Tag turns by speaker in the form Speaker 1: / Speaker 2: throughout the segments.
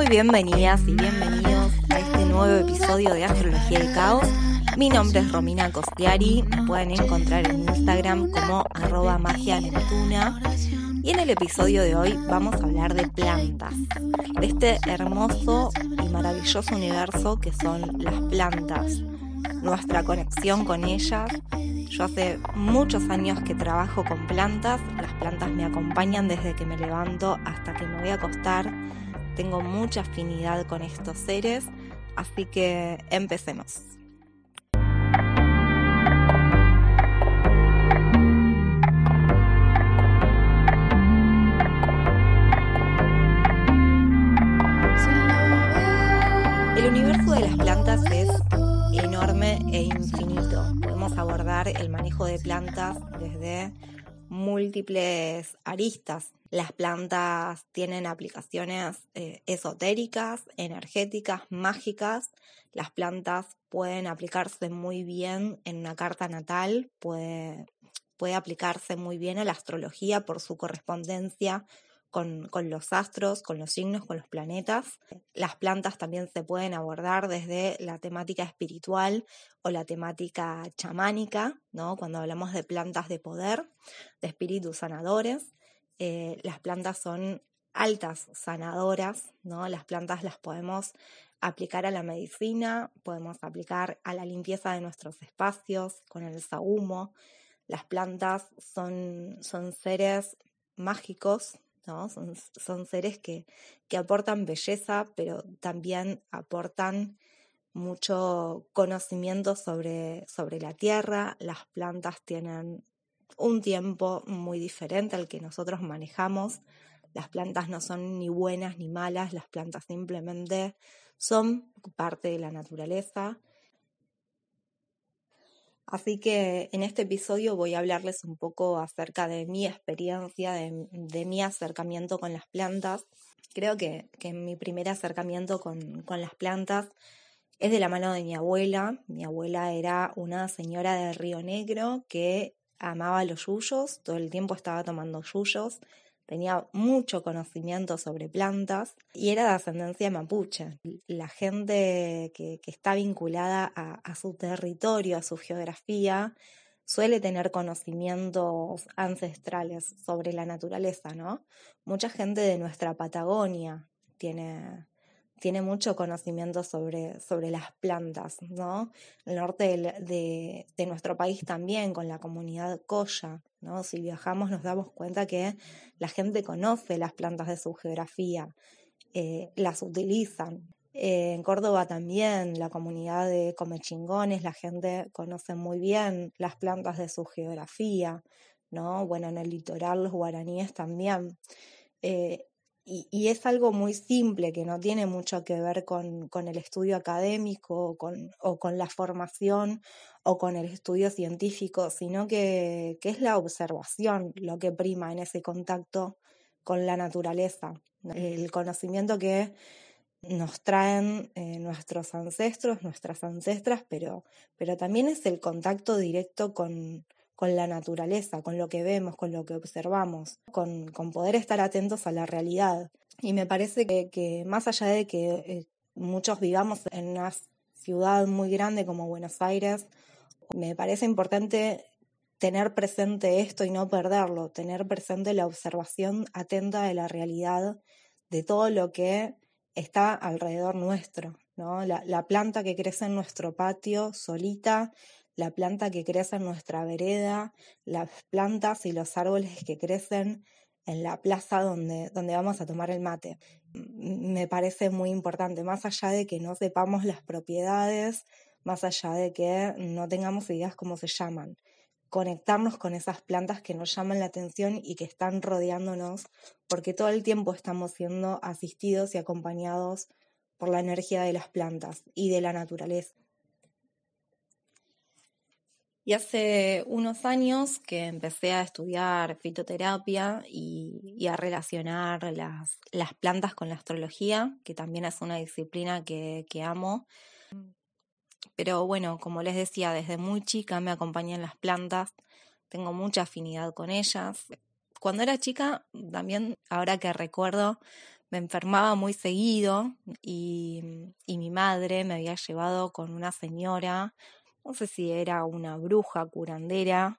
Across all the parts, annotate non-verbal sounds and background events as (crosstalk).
Speaker 1: Muy bienvenidas y bienvenidos a este nuevo episodio de Astrología del Caos. Mi nombre es Romina Costiari, me pueden encontrar en Instagram como arroba magia neptuna. Y en el episodio de hoy vamos a hablar de plantas, de este hermoso y maravilloso universo que son las plantas, nuestra conexión con ellas. Yo hace muchos años que trabajo con plantas, las plantas me acompañan desde que me levanto hasta que me voy a acostar. Tengo mucha afinidad con estos seres, así que empecemos. El universo de las plantas es enorme e infinito. Podemos abordar el manejo de plantas desde múltiples aristas. Las plantas tienen aplicaciones eh, esotéricas, energéticas, mágicas. Las plantas pueden aplicarse muy bien en una carta natal, puede, puede aplicarse muy bien a la astrología por su correspondencia con, los astros, con los signos, con los planetas. Las plantas también se pueden abordar desde la temática espiritual o la temática chamánica, ¿no? Cuando hablamos de plantas de poder, de espíritus sanadores. Eh, las plantas son altas sanadoras, ¿no? Las plantas las podemos aplicar a la medicina, podemos aplicar a la limpieza de nuestros espacios con el sahumo. Las plantas son, son seres mágicos, son, seres que, aportan belleza, pero también aportan mucho conocimiento sobre, sobre la tierra. Las plantas tienen un tiempo muy diferente al que nosotros manejamos. Las plantas no son ni buenas ni malas, las plantas simplemente son parte de la naturaleza Así que en este episodio voy a hablarles un poco acerca de mi experiencia, de, mi acercamiento con las plantas. Creo que, mi primer acercamiento con, con las plantas es de la mano de mi abuela. Mi abuela era una señora de Río Negro que amaba los yuyos, todo el tiempo estaba tomando yuyos tenía mucho conocimiento sobre plantas y era de ascendencia mapuche. La gente que, está vinculada a, su territorio, a su geografía, suele tener conocimientos ancestrales sobre la naturaleza, ¿no? Mucha gente de nuestra Patagonia tiene, tiene mucho conocimiento sobre, sobre las plantas, ¿no? El norte de, de, nuestro país también, con la comunidad Coya, ¿no? Si viajamos nos damos cuenta que la gente conoce las plantas de su geografía, eh, las utilizan. Eh, en Córdoba también, la comunidad de comechingones, la gente conoce muy bien las plantas de su geografía, ¿no? Bueno, en el litoral los guaraníes también. Eh, y, es algo muy simple que no tiene mucho que ver con, el estudio académico con, o con la formación o con el estudio científico, sino que, es la observación lo que prima en ese contacto con la naturaleza, el conocimiento que nos traen eh, nuestros ancestros, nuestras ancestras, pero, pero también es el contacto directo con, con la naturaleza, con lo que vemos, con lo que observamos, con, poder estar atentos a la realidad. Y me parece que, más allá de que eh, muchos vivamos en una ciudad muy grande como Buenos Aires, me parece importante tener presente esto y no perderlo, tener presente la observación atenta de la realidad, de todo lo que está alrededor nuestro, ¿no? La planta que crece en nuestro patio solita la planta que crece en nuestra vereda, las plantas y los árboles que crecen en la plaza donde, donde vamos a tomar el mate. Me parece muy importante, más allá de que no sepamos las propiedades, más allá de que no tengamos ideas cómo se llaman, conectarnos con esas plantas que nos llaman la atención y que están rodeándonos, porque todo el tiempo estamos siendo asistidos y acompañados por la energía de las plantas y de la naturaleza. Y hace unos años que empecé a estudiar fitoterapia y, a relacionar las, plantas con la astrología, que también es una disciplina que, amo. Pero bueno, como les decía, desde muy chica me acompañan las plantas, tengo mucha afinidad con ellas. Cuando era chica, también, ahora que recuerdo, me enfermaba muy seguido y, y mi madre me había llevado con una señora, no sé si era una bruja curandera,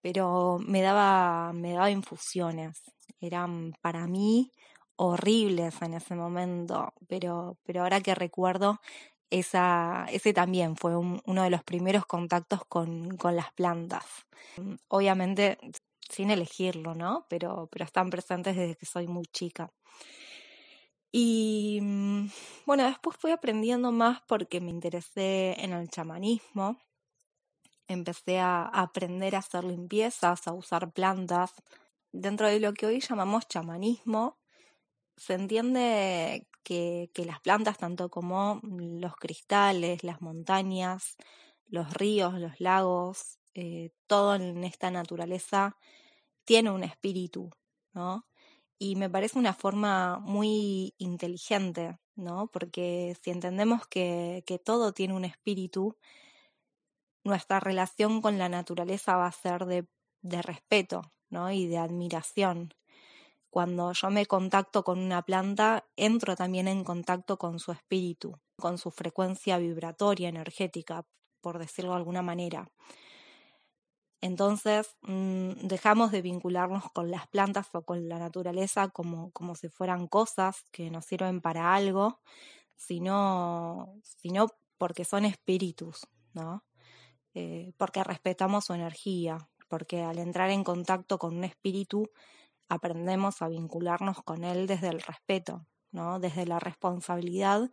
Speaker 1: pero me daba, me daba infusiones. Eran para mí horribles en ese momento, pero, pero ahora que recuerdo, esa, ese también fue uno de los primeros contactos con, con, las plantas. Obviamente sin elegirlo, ¿no? Pero, pero están presentes desde que soy muy chica. Y mm, bueno, después fui aprendiendo más porque me interesé en el chamanismo. Empecé a aprender a hacer limpiezas, a usar plantas. Dentro de lo que hoy llamamos chamanismo, se entiende que, las plantas, tanto como los cristales, las montañas, los ríos, los lagos, eh, todo en esta naturaleza tiene un espíritu, ¿no? Y me parece una forma muy inteligente, ¿no? Porque si entendemos que, que todo tiene un espíritu, nuestra relación con la naturaleza va a ser de, de respeto, ¿no? Y de admiración. Cuando yo me contacto con una planta, entro también en contacto con su espíritu, con su frecuencia vibratoria, energética, por decirlo de alguna manera. Entonces mm, dejamos de vincularnos con las plantas o con la naturaleza como, como si fueran cosas que nos sirven para algo, sino, sino porque son espíritus, ¿no? Eh, porque respetamos su energía, porque al entrar en contacto con un espíritu aprendemos a vincularnos con él desde el respeto, ¿no? Desde la responsabilidad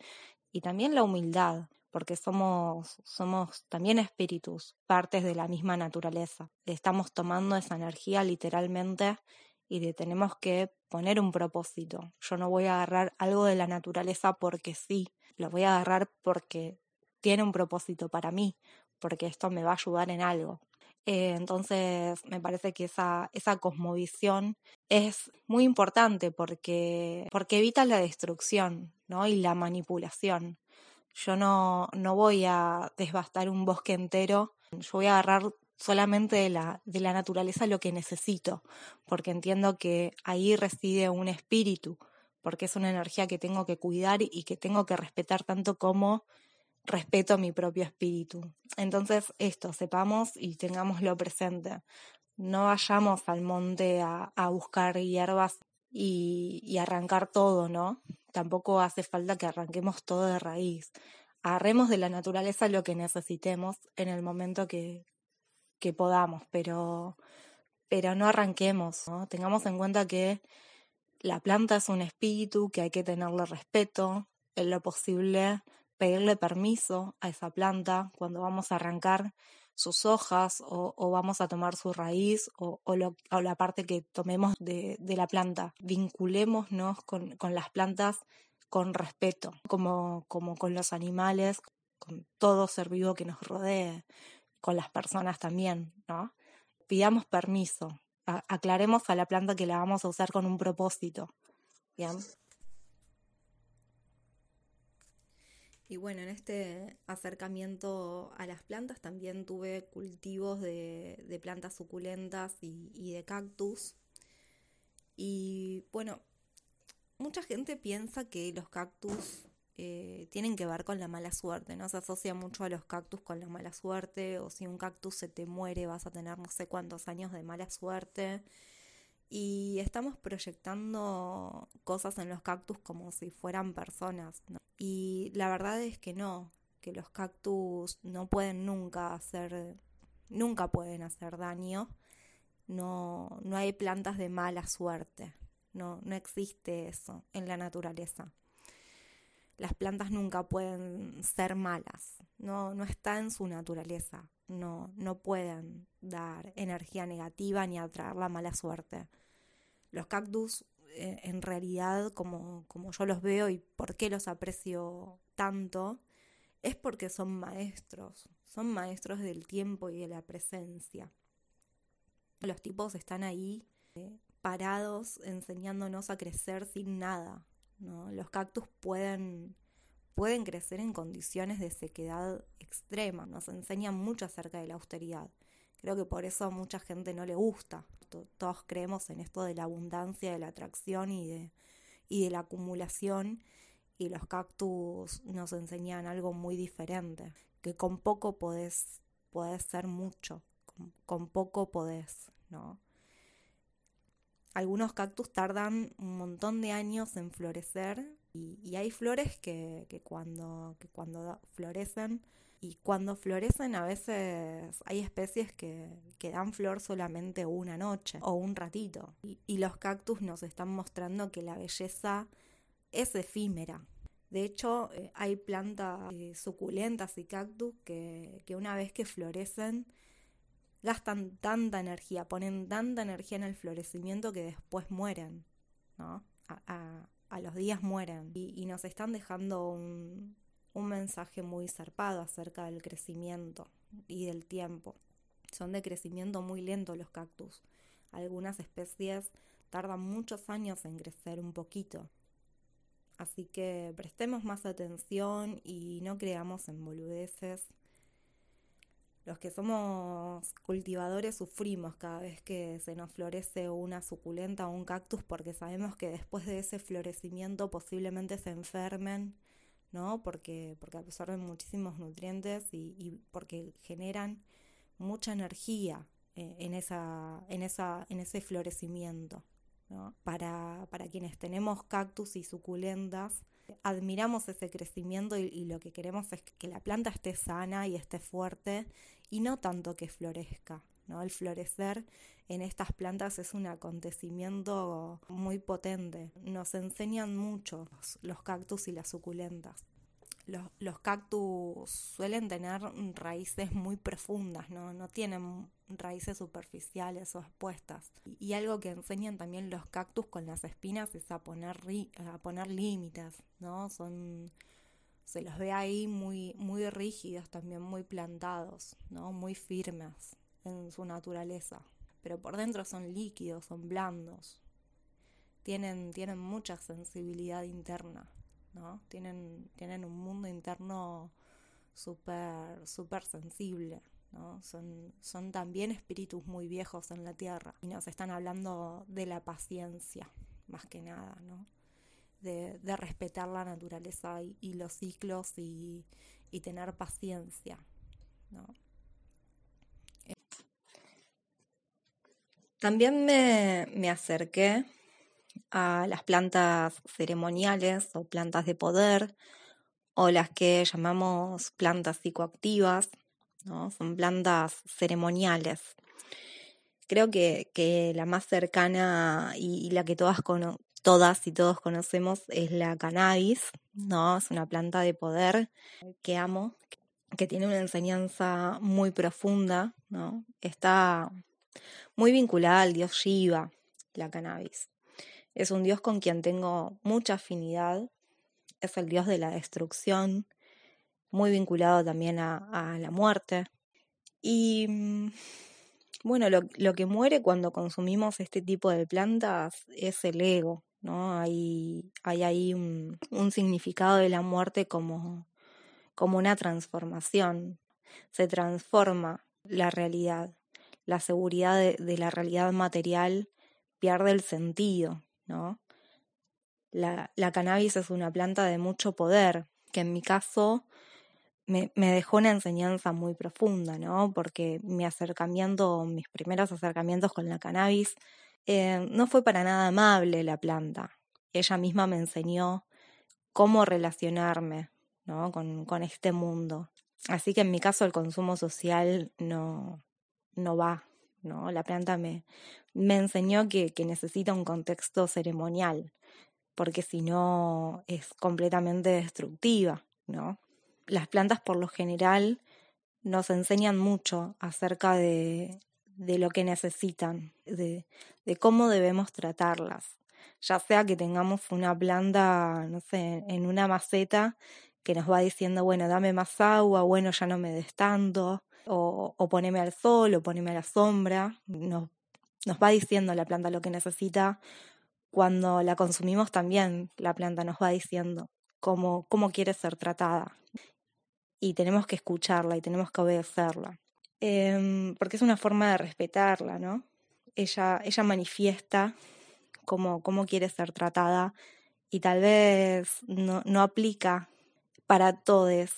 Speaker 1: y también la humildad, porque somos, somos también espíritus, partes de la misma naturaleza. Estamos tomando esa energía literalmente y tenemos que poner un propósito. Yo no voy a agarrar algo de la naturaleza porque sí, lo voy a agarrar porque tiene un propósito para mí, porque esto me va a ayudar en algo. Eh, entonces, me parece que esa, esa cosmovisión es muy importante porque, porque evita la destrucción ¿no? y la manipulación. Yo no, no voy a desbastar un bosque entero, yo voy a agarrar solamente de la, de la naturaleza lo que necesito, porque entiendo que ahí reside un espíritu, porque es una energía que tengo que cuidar y que tengo que respetar tanto como respeto mi propio espíritu. Entonces, esto, sepamos y tengámoslo presente. No vayamos al monte a, buscar hierbas y, y, arrancar todo, ¿no? Tampoco hace falta que arranquemos todo de raíz. Agarremos de la naturaleza lo que necesitemos en el momento que, que podamos, pero, pero no arranquemos, ¿no? Tengamos en cuenta que la planta es un espíritu, que hay que tenerle respeto, en lo posible pedirle permiso a esa planta cuando vamos a arrancar sus hojas o, vamos a tomar su raíz o, la parte que tomemos de, la planta. Vinculémonos con, con, las plantas con respeto, como, como con los animales, con todo ser vivo que nos rodee, con las personas también, ¿no? Pidamos permiso, aclaremos a la planta que la vamos a usar con un propósito. Bien. Y bueno, en este acercamiento a las plantas también tuve cultivos de, plantas suculentas y, de cactus. Y bueno, mucha gente piensa que los cactus eh, tienen que ver con la mala suerte, ¿no? Se asocia mucho a los cactus con la mala suerte, o si un cactus se te muere vas a tener no sé cuántos años de mala suerte. Y estamos proyectando cosas en los cactus como si fueran personas, ¿no? Y la verdad es que no, que los cactus no pueden nunca hacer, nunca pueden hacer daño. No, no hay plantas de mala suerte. No, no existe eso en la naturaleza. Las plantas nunca pueden ser malas. No, no está en su naturaleza. No, no pueden dar energía negativa ni atraer la mala suerte. Los cactus eh, en realidad, como, como yo los veo y por qué los aprecio tanto, es porque son maestros, son maestros del tiempo y de la presencia. Los tipos están ahí eh, parados enseñándonos a crecer sin nada. ¿No? Los cactus pueden, pueden crecer en condiciones de sequedad extrema, nos enseñan mucho acerca de la austeridad. Creo que por eso a mucha gente no le gusta todos creemos en esto de la abundancia, de la atracción y de, y de la acumulación y los cactus nos enseñan algo muy diferente, que con poco podés, podés ser mucho, con, poco podés, ¿no? Algunos cactus tardan un montón de años en florecer y, hay flores que, cuando, florecen y cuando florecen a veces hay especies que, dan flor solamente una noche o un ratito. Y, los cactus nos están mostrando que la belleza es efímera. De hecho, eh, hay plantas eh, suculentas y cactus que una vez que florecen gastan tanta energía, ponen tanta energía en el florecimiento que después mueren, ¿no? A, los días mueren. y nos están dejando un, un mensaje muy zarpado acerca del crecimiento y del tiempo. Son de crecimiento muy lento los cactus. Algunas especies tardan muchos años en crecer un poquito. Así que prestemos más atención y no creamos en boludeces. Los que somos cultivadores sufrimos cada vez que se nos florece una suculenta o un cactus porque sabemos que después de ese florecimiento posiblemente se enfermen ¿no? Porque, porque absorben muchísimos nutrientes y, porque generan mucha energía eh, en, esa, en, esa, en ese florecimiento. Para, para quienes tenemos cactus y suculentas, admiramos ese crecimiento y, lo que queremos es que la planta esté sana y esté fuerte y no tanto que florezca. ¿no? El florecer en estas plantas es un acontecimiento muy potente. Nos enseñan mucho los cactus y las suculentas. Los, cactus suelen tener raíces muy profundas, ¿no? no tienen raíces superficiales o expuestas. Y, algo que enseñan también los cactus con las espinas es a poner, a poner límites, ¿no? Son, se los ve ahí muy, muy rígidos, también muy plantados, ¿no? Muy firmes en su naturaleza, pero por dentro son líquidos, son blandos, tienen, tienen mucha sensibilidad interna, ¿no? Tienen, tienen un mundo interno súper super sensible, ¿no? Son, son también espíritus muy viejos en la tierra y nos están hablando de la paciencia, más que nada, ¿no? De, de respetar la naturaleza y, y los ciclos y, y tener paciencia, ¿no? También me, acerqué a las plantas ceremoniales o plantas de poder o las que llamamos plantas psicoactivas, ¿no? son plantas ceremoniales. Creo que, la más cercana y, la que todas, todas y todos conocemos es la cannabis, ¿no? Es una planta de poder que amo, que tiene una enseñanza muy profunda, ¿no? Está muy vinculada al dios Shiva, la cannabis. Es un dios con quien tengo mucha afinidad, es el dios de la destrucción, muy vinculado también a, la muerte. Y mm, bueno, lo, que muere cuando consumimos este tipo de plantas es el ego, ¿no? Hay, hay ahí un, significado de la muerte como, como una transformación. Se transforma la realidad la seguridad de, la realidad material pierde el sentido, ¿no? La, cannabis es una planta de mucho poder, que en mi caso me, dejó una enseñanza muy profunda, ¿no? Porque mi acercamiento, mis primeros acercamientos con la cannabis, eh, no fue para nada amable la planta. Ella misma me enseñó cómo relacionarme, ¿no? Con, con este mundo. Así que en mi caso el consumo social no, no va, ¿no? La planta me, me enseñó que, que necesita un contexto ceremonial, porque si no es completamente destructiva, ¿no? Las plantas por lo general nos enseñan mucho acerca de, de lo que necesitan, de, de cómo debemos tratarlas. Ya sea que tengamos una planta, no sé, en una maceta que nos va diciendo, bueno, dame más agua, bueno, ya no me des tanto, o, poneme al sol, o poneme a la sombra. Nos, nos va diciendo la planta lo que necesita. Cuando la consumimos también la planta nos va diciendo cómo, cómo quiere ser tratada. Y tenemos que escucharla y tenemos que obedecerla. Em, porque es una forma de respetarla, ¿no? Ella, ella manifiesta cómo, cómo quiere ser tratada y tal vez no, no aplica para todos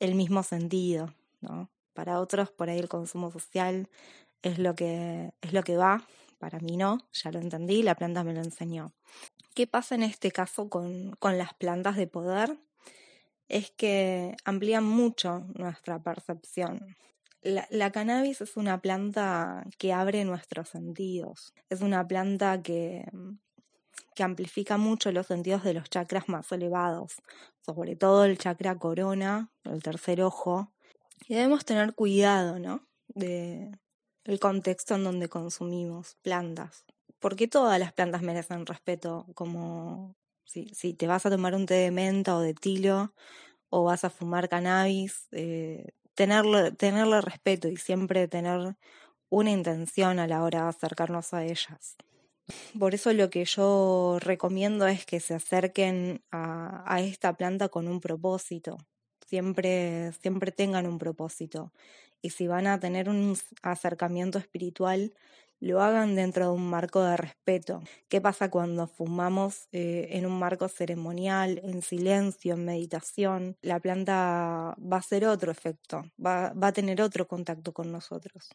Speaker 1: el mismo sentido, ¿no? Para otros por ahí el consumo social es lo que, es lo que va, para mí no, ya lo entendí, la planta me lo enseñó. ¿Qué pasa en este caso con, con las plantas de poder? Es que amplían mucho nuestra percepción. La, cannabis es una planta que abre nuestros sentidos. Es una planta que, que amplifica mucho los sentidos de los chakras más elevados, sobre todo el chakra corona, el tercer ojo. Y debemos tener cuidado, ¿no? De, el contexto en donde consumimos plantas. Porque todas las plantas merecen respeto, como si, te vas a tomar un té de menta o de tilo o vas a fumar cannabis, eh, tenerle, respeto y siempre tener una intención a la hora de acercarnos a ellas. Por eso lo que yo recomiendo es que se acerquen a esta planta con un propósito. Siempre, siempre tengan un propósito y si van a tener un acercamiento espiritual, lo hagan dentro de un marco de respeto. ¿Qué pasa cuando fumamos eh, en un marco ceremonial, en silencio, en meditación? La planta va a hacer otro efecto, va, va a tener otro contacto con nosotros.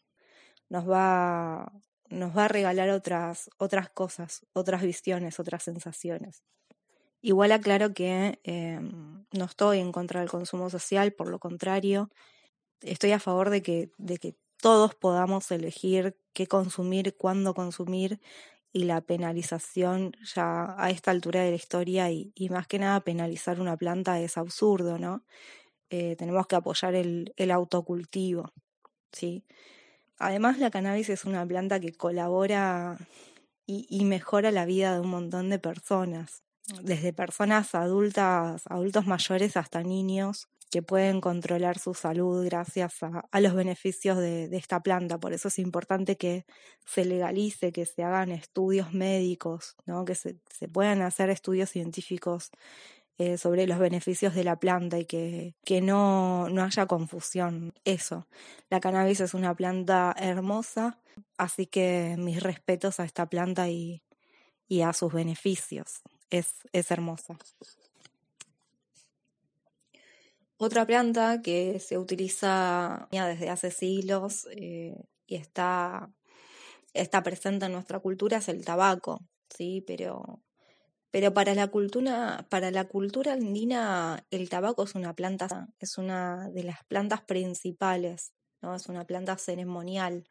Speaker 1: Nos va, nos va a regalar otras, otras cosas, otras visiones, otras sensaciones. Igual aclaro que eh, no estoy en contra del consumo social, por lo contrario, estoy a favor de que, de que todos podamos elegir qué consumir, cuándo consumir y la penalización ya a esta altura de la historia y, más que nada penalizar una planta es absurdo, ¿no? Eh, tenemos que apoyar el, autocultivo, ¿sí? Además la cannabis es una planta que colabora y mejora la vida de un montón de personas, desde personas adultas, adultos mayores hasta niños que pueden controlar su salud gracias a, los beneficios de, esta planta. Por eso es importante que se legalice, que se hagan estudios médicos, ¿no? que se, puedan hacer estudios científicos eh, sobre los beneficios de la planta y que, no, haya confusión. Eso, la cannabis es una planta hermosa, así que mis respetos a esta planta y a sus beneficios. Es, es hermosa. Otra planta que se utiliza desde hace siglos eh, y está, está presente en nuestra cultura es el tabaco, ¿sí? Pero, pero para la cultura, para la cultura andina, el tabaco es una planta, es una de las plantas principales, ¿no? Es una planta ceremonial.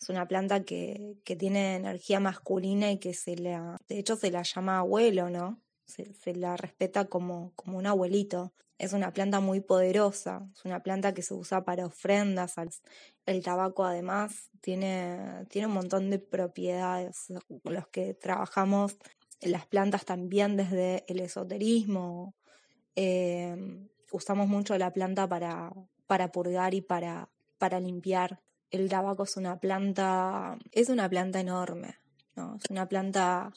Speaker 1: Es una planta que, que tiene energía masculina y que se la, de hecho se la llama abuelo, ¿no? Se, la respeta como, como un abuelito. Es una planta muy poderosa, es una planta que se usa para ofrendas. El tabaco además tiene, tiene un montón de propiedades. Los que trabajamos las plantas también desde el esoterismo, eh, usamos mucho la planta para, para purgar y para, para limpiar. El tabaco es una planta, es una planta enorme, ¿no? es una planta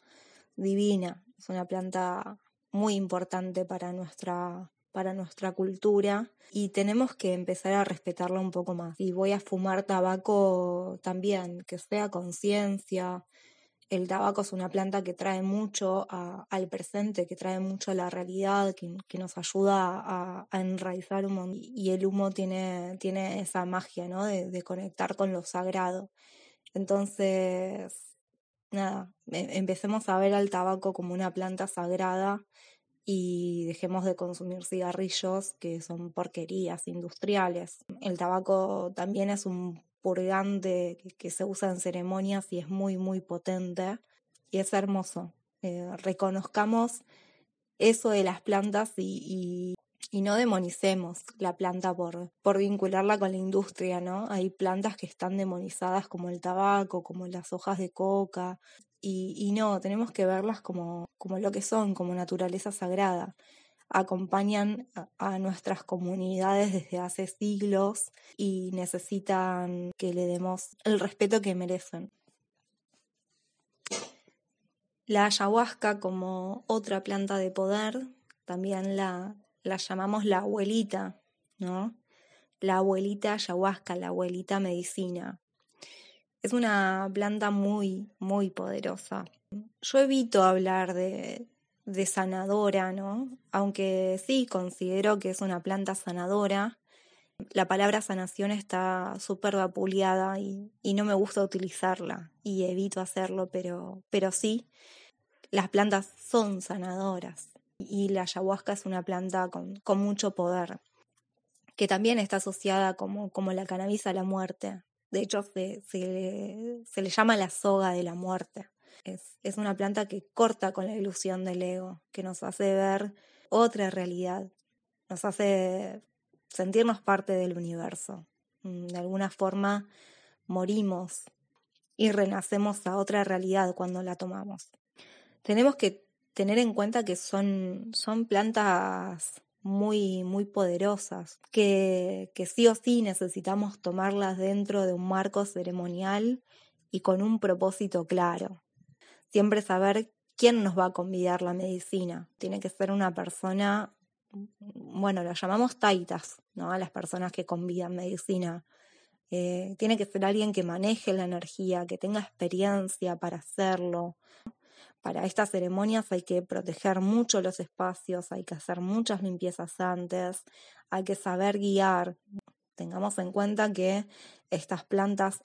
Speaker 1: divina, es una planta muy importante para nuestra para nuestra cultura y tenemos que empezar a respetarla un poco más. Y voy a fumar tabaco también, que sea conciencia. El tabaco es una planta que trae mucho al presente, que trae mucho a la realidad, que, que nos ayuda a, enraizar un. Y el humo tiene, tiene esa magia, ¿no? De, de conectar con lo sagrado. Entonces, nada, em, empecemos a ver al tabaco como una planta sagrada y dejemos de consumir cigarrillos que son porquerías industriales. El tabaco también es un purgante que, se usa en ceremonias y es muy, muy potente y es hermoso. Eh, reconozcamos eso de las plantas y, y, y, no demonicemos la planta por, por vincularla con la industria, ¿no? Hay plantas que están demonizadas como el tabaco, como las hojas de coca, y, y no, tenemos que verlas como, como lo que son, como naturaleza sagrada. Acompañan a, nuestras comunidades desde hace siglos y necesitan que le demos el respeto que merecen. La ayahuasca como otra planta de poder, también la, la llamamos la abuelita, ¿no? La abuelita ayahuasca, la abuelita medicina. Es una planta muy, muy poderosa. Yo evito hablar de, de sanadora, ¿no? Aunque sí considero que es una planta sanadora, la palabra sanación está súper vapuleada y, no me gusta utilizarla y evito hacerlo, pero, pero sí, las plantas son sanadoras y la ayahuasca es una planta con, con mucho poder, que también está asociada como, como la cannabis a la muerte. De hecho, se, se, se le llama la soga de la muerte. Es, una planta que corta con la ilusión del ego, que nos hace ver otra realidad, nos hace sentirnos parte del universo. Mm, de alguna forma morimos y renacemos a otra realidad cuando la tomamos. Tenemos que tener en cuenta que son, son plantas muy, muy poderosas, que, que sí o sí necesitamos tomarlas dentro de un marco ceremonial y con un propósito claro siempre saber quién nos va a convidar la medicina. Tiene que ser una persona, bueno, lo llamamos taitas, ¿no? A las personas que convidan medicina. Eh, tiene que ser alguien que maneje la energía, que tenga experiencia para hacerlo. Para estas ceremonias hay que proteger mucho los espacios, hay que hacer muchas limpiezas antes, hay que saber guiar. Tengamos en cuenta que estas plantas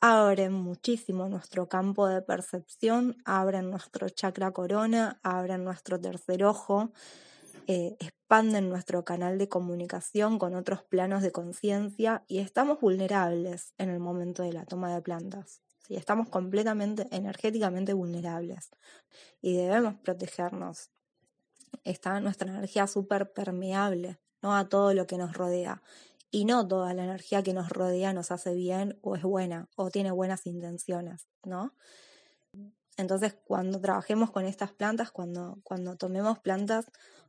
Speaker 1: abren muchísimo nuestro campo de percepción, abren nuestro chakra corona, abren nuestro tercer ojo, eh, expanden nuestro canal de comunicación con otros planos de conciencia y estamos vulnerables en el momento de la toma de plantas. ¿sí? Estamos completamente energéticamente vulnerables y debemos protegernos. Está nuestra energía súper permeable ¿no? a todo lo que nos rodea y no toda la energía que nos rodea nos hace bien o es buena o tiene buenas intenciones, ¿no? Entonces, cuando trabajemos con estas plantas, cuando, cuando tomemos plantas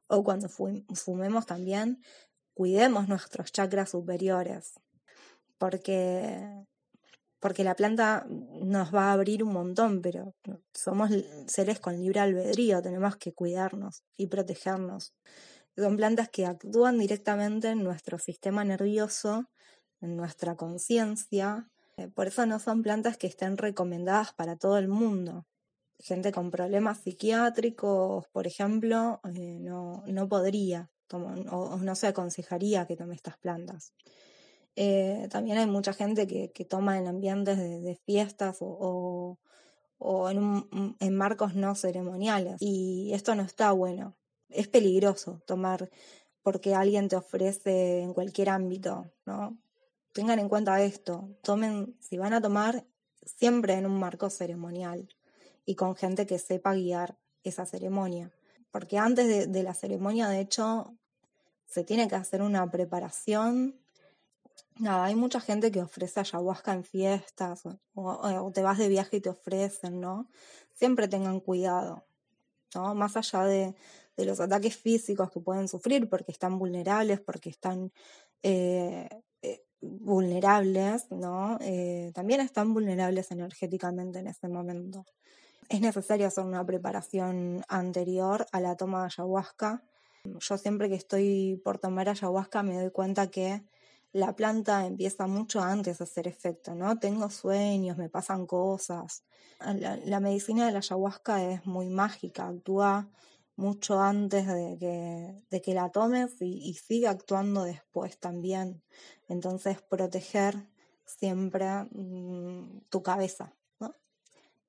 Speaker 1: o cuando fumemos también, cuidemos nuestros chakras superiores, porque, porque la planta nos va a abrir un montón, pero somos seres con libre albedrío, tenemos que cuidarnos y protegernos. Son plantas que actúan directamente en nuestro sistema nervioso, en nuestra conciencia. Eh, por eso no son plantas que estén recomendadas para todo el mundo. Gente con problemas psiquiátricos, por ejemplo, eh, no, no podría o, no se aconsejaría que tome estas plantas. Eh, también hay mucha gente que, que toma en ambientes de, fiestas o, o en, en, marcos no ceremoniales. Y esto no está bueno es peligroso tomar porque alguien te ofrece en cualquier ámbito, ¿no? Tengan en cuenta esto, tomen, si van a tomar, siempre en un marco ceremonial y con gente que sepa guiar esa ceremonia. Porque antes de, la ceremonia, de hecho, se tiene que hacer una preparación. Nada, hay mucha gente que ofrece ayahuasca en fiestas o te vas de viaje y te ofrecen, ¿no? Siempre tengan cuidado, ¿no? Más allá de, de los ataques físicos que pueden sufrir porque están vulnerables, porque están eh, eh, vulnerables, ¿no? Eh, también están vulnerables energéticamente en ese momento. Es necesario hacer una preparación anterior a la toma de ayahuasca. Yo siempre que estoy por tomar ayahuasca me doy cuenta que la planta empieza mucho antes de hacer efecto, ¿no? Tengo sueños, me pasan cosas. La, la medicina de la ayahuasca es muy mágica, actúa mucho antes de que, de que la tomes y, sigue actuando después también. Entonces, proteger siempre mm, tu cabeza.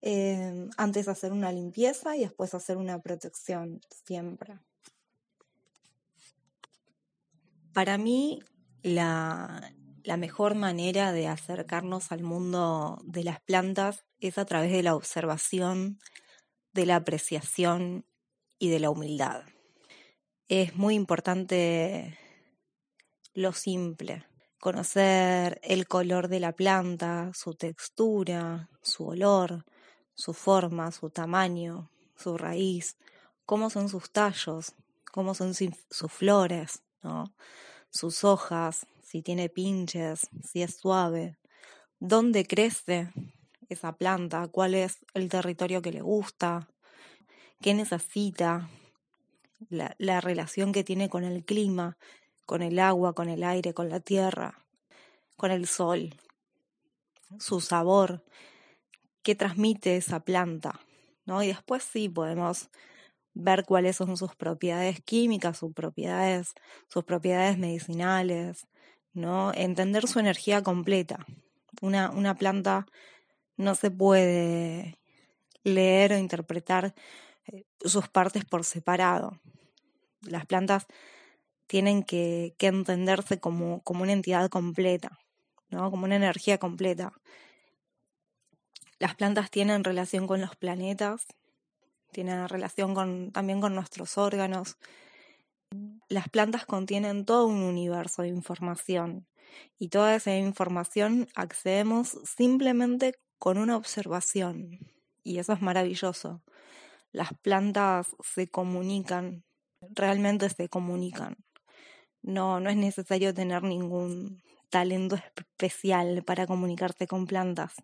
Speaker 1: Eh, antes hacer una limpieza y después hacer una protección, siempre. Para mí, la, la mejor manera de acercarnos al mundo de las plantas es a través de la observación, de la apreciación y de la humildad. Es muy importante lo simple, conocer el color de la planta, su textura, su olor, su forma, su tamaño, su raíz, cómo son sus tallos, cómo son sus flores, ¿no? sus hojas, si tiene pinches, si es suave, dónde crece esa planta, cuál es el territorio que le gusta, qué necesita, la, la relación que tiene con el clima, con el agua, con el aire, con la tierra, con el sol, su sabor, qué transmite esa planta, ¿no? Y después sí podemos ver cuáles son sus propiedades químicas, sus propiedades, sus propiedades medicinales, ¿no? Entender su energía completa. Una, planta no se puede leer o interpretar sus partes por separado. Las plantas tienen que, que entenderse como, como, una entidad completa, ¿no? como una energía completa. Las plantas tienen relación con los planetas, tienen relación con, también con nuestros órganos. Las plantas contienen todo un universo de información y toda esa información accedemos simplemente con una observación y eso es maravilloso. Las plantas se comunican, realmente se comunican. No, no es necesario tener ningún talento especial para comunicarse con plantas.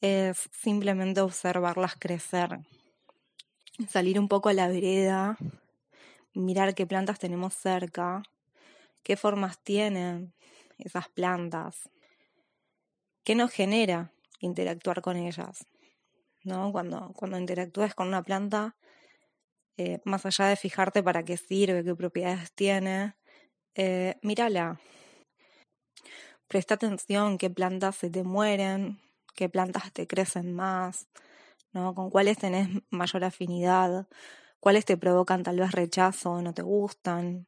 Speaker 1: Es simplemente observarlas crecer, salir un poco a la vereda, mirar qué plantas tenemos cerca, qué formas tienen esas plantas, qué nos genera interactuar con ellas. ¿No? Cuando, cuando interactúas con una planta, eh, más allá de fijarte para qué sirve, qué propiedades tiene, eh, mírala. Presta atención qué plantas se te mueren, qué plantas te crecen más, ¿no? Con cuáles tenés mayor afinidad, cuáles te provocan tal vez rechazo no te gustan.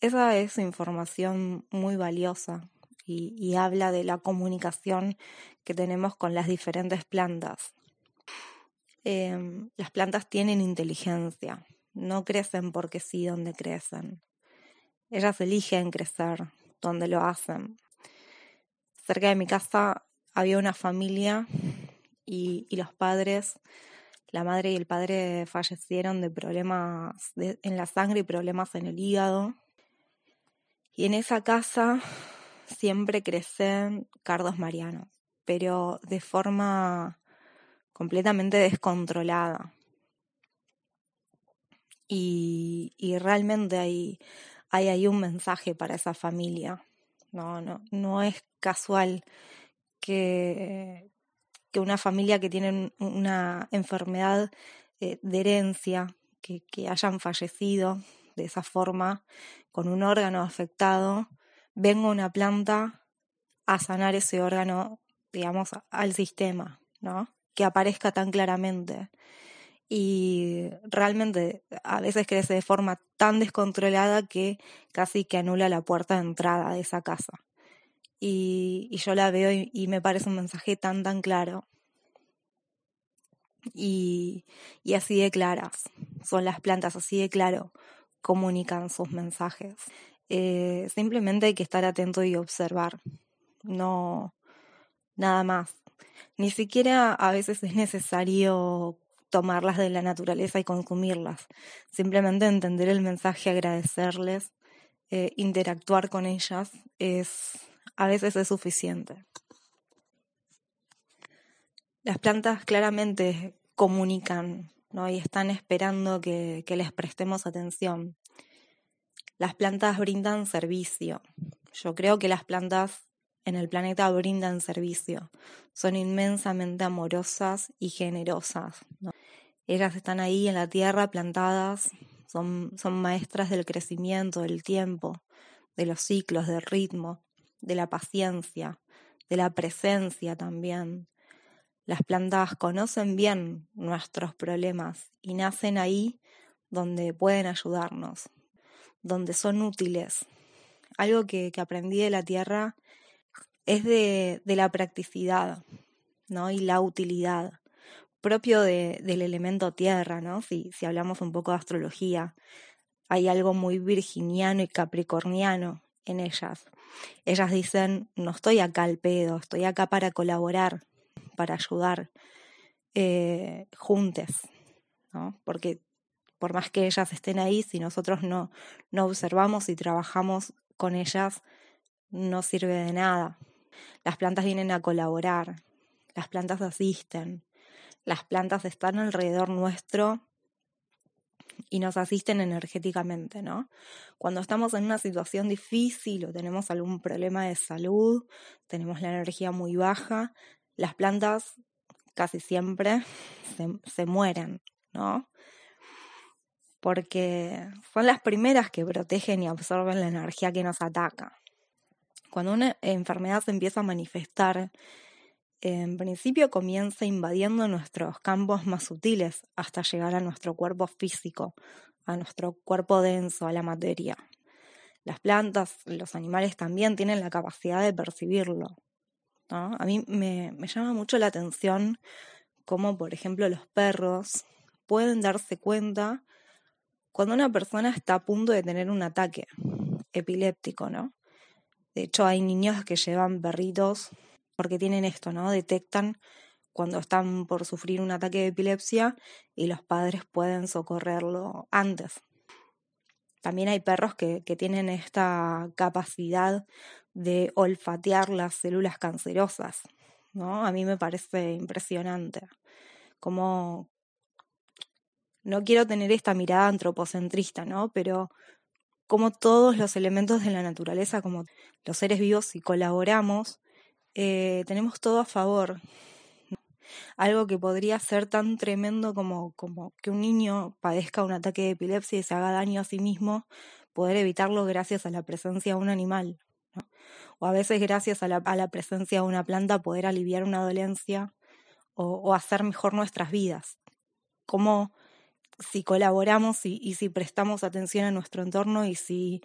Speaker 1: Esa es información muy valiosa y habla de la comunicación que tenemos con las diferentes plantas. Eh, las plantas tienen inteligencia, no crecen porque sí donde crecen. Ellas eligen crecer donde lo hacen. Cerca de mi casa había una familia y, los padres, la madre y el padre fallecieron de problemas en la sangre y problemas en el hígado. Y en esa casa siempre crecen cardos marianos, pero de forma completamente descontrolada. Y, y realmente hay, hay ahí un mensaje para esa familia. No, no, no es casual que, que una familia que tiene una enfermedad eh, de herencia, que, que hayan fallecido de esa forma, con un órgano afectado, venga una planta a sanar ese órgano, digamos, al sistema, ¿no? Que aparezca tan claramente. Y realmente a veces crece de forma tan descontrolada que casi que anula la puerta de entrada de esa casa y, yo la veo y, me parece un mensaje tan, tan claro. Y, y así de claras son las plantas, así de claro comunican sus mensajes. Eh, simplemente hay que estar atento y observar, no nada más. Ni siquiera a veces es necesario tomarlas de la naturaleza y consumirlas. Simplemente entender el mensaje, agradecerles, eh, interactuar con ellas es a veces es suficiente. Las plantas claramente comunican ¿no? y están esperando que, que les prestemos atención. Las plantas brindan servicio. Yo creo que las plantas en el planeta brindan servicio. Son inmensamente amorosas y generosas. Ellas están ahí en la tierra plantadas, son, maestras del crecimiento, del tiempo, de los ciclos, del ritmo de la paciencia, de la presencia también. Las plantas conocen bien nuestros problemas y nacen ahí donde pueden ayudarnos, donde son útiles. Algo que, aprendí de la tierra es de, la practicidad ¿no? y la utilidad propio del elemento tierra, ¿no? Si, si hablamos un poco de astrología, hay algo muy virginiano y capricorniano en ellas. Ellas dicen, no estoy acá al pedo, estoy acá para colaborar, para ayudar eh, juntes, ¿no? Porque por más que ellas estén ahí, si nosotros no, no observamos y trabajamos con ellas, no sirve de nada. Las plantas vienen a colaborar, las plantas asisten, las plantas están alrededor nuestro y nos asisten energéticamente, ¿no? Cuando estamos en una situación difícil o tenemos algún problema de salud, tenemos la energía muy baja, las plantas casi siempre (laughs) se, mueren, ¿no? porque son las primeras que protegen y absorben la energía que nos ataca. Cuando una enfermedad se empieza a manifestar, en principio comienza invadiendo nuestros campos más sutiles hasta llegar a nuestro cuerpo físico, a nuestro cuerpo denso, a la materia. Las plantas, los animales también tienen la capacidad de percibirlo. A mí me, llama mucho la atención cómo, por ejemplo, los perros pueden darse cuenta cuando una persona está a punto de tener un ataque epiléptico, ¿no? De hecho, hay niños que llevan perritos porque tienen esto, ¿no? Detectan cuando están por sufrir un ataque de epilepsia y los padres pueden socorrerlo antes. También hay perros que, que tienen esta capacidad de olfatear las células cancerosas, ¿no? A mí me parece impresionante cómo no quiero tener esta mirada antropocentrista, ¿no? Pero como todos los elementos de la naturaleza, como los seres vivos, si colaboramos, eh, tenemos todo a favor. Algo que podría ser tan tremendo como, como que un niño padezca un ataque de epilepsia y se haga daño a sí mismo, poder evitarlo gracias a la presencia de un animal. O a veces gracias a la, a la, presencia de una planta poder aliviar una dolencia o, o hacer mejor nuestras vidas. Como si colaboramos y, si prestamos atención a nuestro entorno y si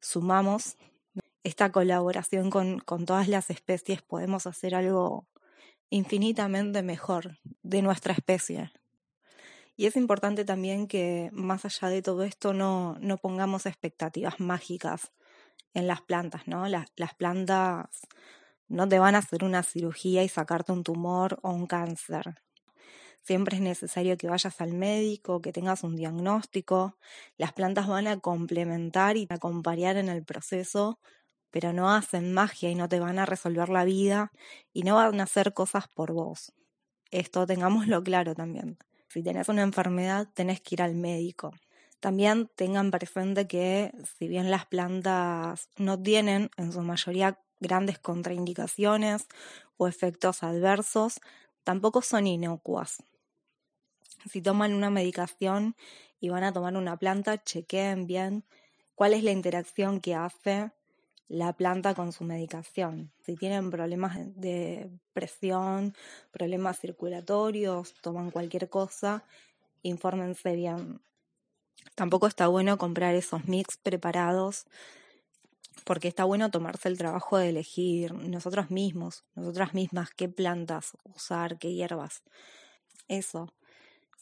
Speaker 1: sumamos esta colaboración con, con todas las especies, podemos hacer algo infinitamente mejor de nuestra especie. Y es importante también que más allá de todo esto no, no pongamos expectativas mágicas en las plantas, ¿no? Las, las plantas no te van a hacer una cirugía y sacarte un tumor o un cáncer. Siempre es necesario que vayas al médico, que tengas un diagnóstico. Las plantas van a complementar y acompañar en el proceso, pero no hacen magia y no te van a resolver la vida y no van a hacer cosas por vos. Esto tengámoslo (laughs) claro también. Si tenés una enfermedad, tenés que ir al médico. También tengan presente que si bien las plantas no tienen en su mayoría grandes contraindicaciones o efectos adversos, tampoco son inocuas si toman una medicación y van a tomar una planta, chequeen bien cuál es la interacción que hace la planta con su medicación. Si tienen problemas de presión, problemas circulatorios, toman cualquier cosa, infórmense bien. Tampoco está bueno comprar esos mix preparados porque está bueno tomarse el trabajo de elegir nosotros mismos, nosotras mismas, qué plantas usar, qué hierbas. Eso.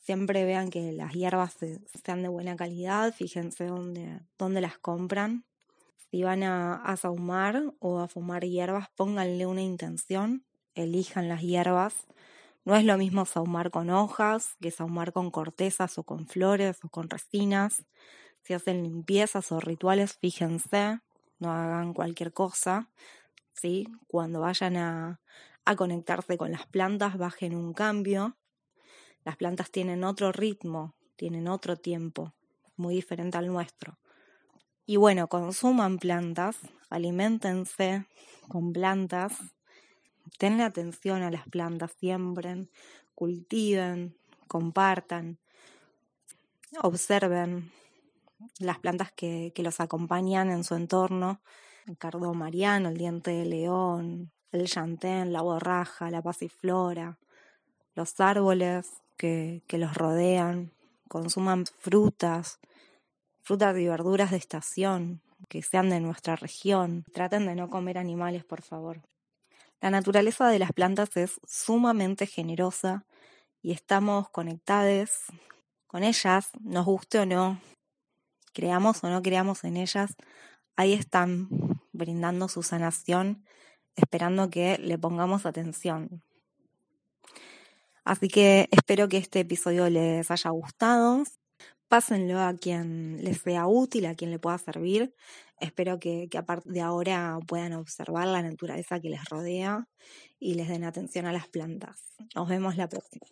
Speaker 1: Siempre vean que las hierbas sean de buena calidad, fíjense dónde, dónde las compran. Si van a, a sahumar o a fumar hierbas, pónganle una intención, elijan las hierbas. No es lo mismo sahumar con hojas que sahumar con cortezas o con flores o con resinas. Si hacen limpiezas o rituales, fíjense, no hagan cualquier cosa. ¿sí? Cuando vayan a, a conectarse con las plantas, bajen un cambio las plantas tienen otro ritmo, tienen otro tiempo, muy diferente al nuestro. Y bueno, consuman plantas, alimentense con plantas, tenle atención a las plantas, siembren, cultiven, compartan, observen las plantas que, que los acompañan en su entorno, el cardo mariano, el diente de león, el llantén, la borraja, la pasiflora, los árboles, que, los rodean, consuman frutas, frutas y verduras de estación, que sean de nuestra región. Traten de no comer animales, por favor. La naturaleza de las plantas es sumamente generosa y estamos conectados con ellas, nos guste o no, creamos o no creamos en ellas, ahí están brindando su sanación, esperando que le pongamos atención. Así que espero que este episodio les haya gustado. Pásenlo a quien les sea útil, a quien le pueda servir. Espero que, que a partir de ahora puedan observar la naturaleza que les rodea y les den atención a las plantas. Nos vemos la próxima.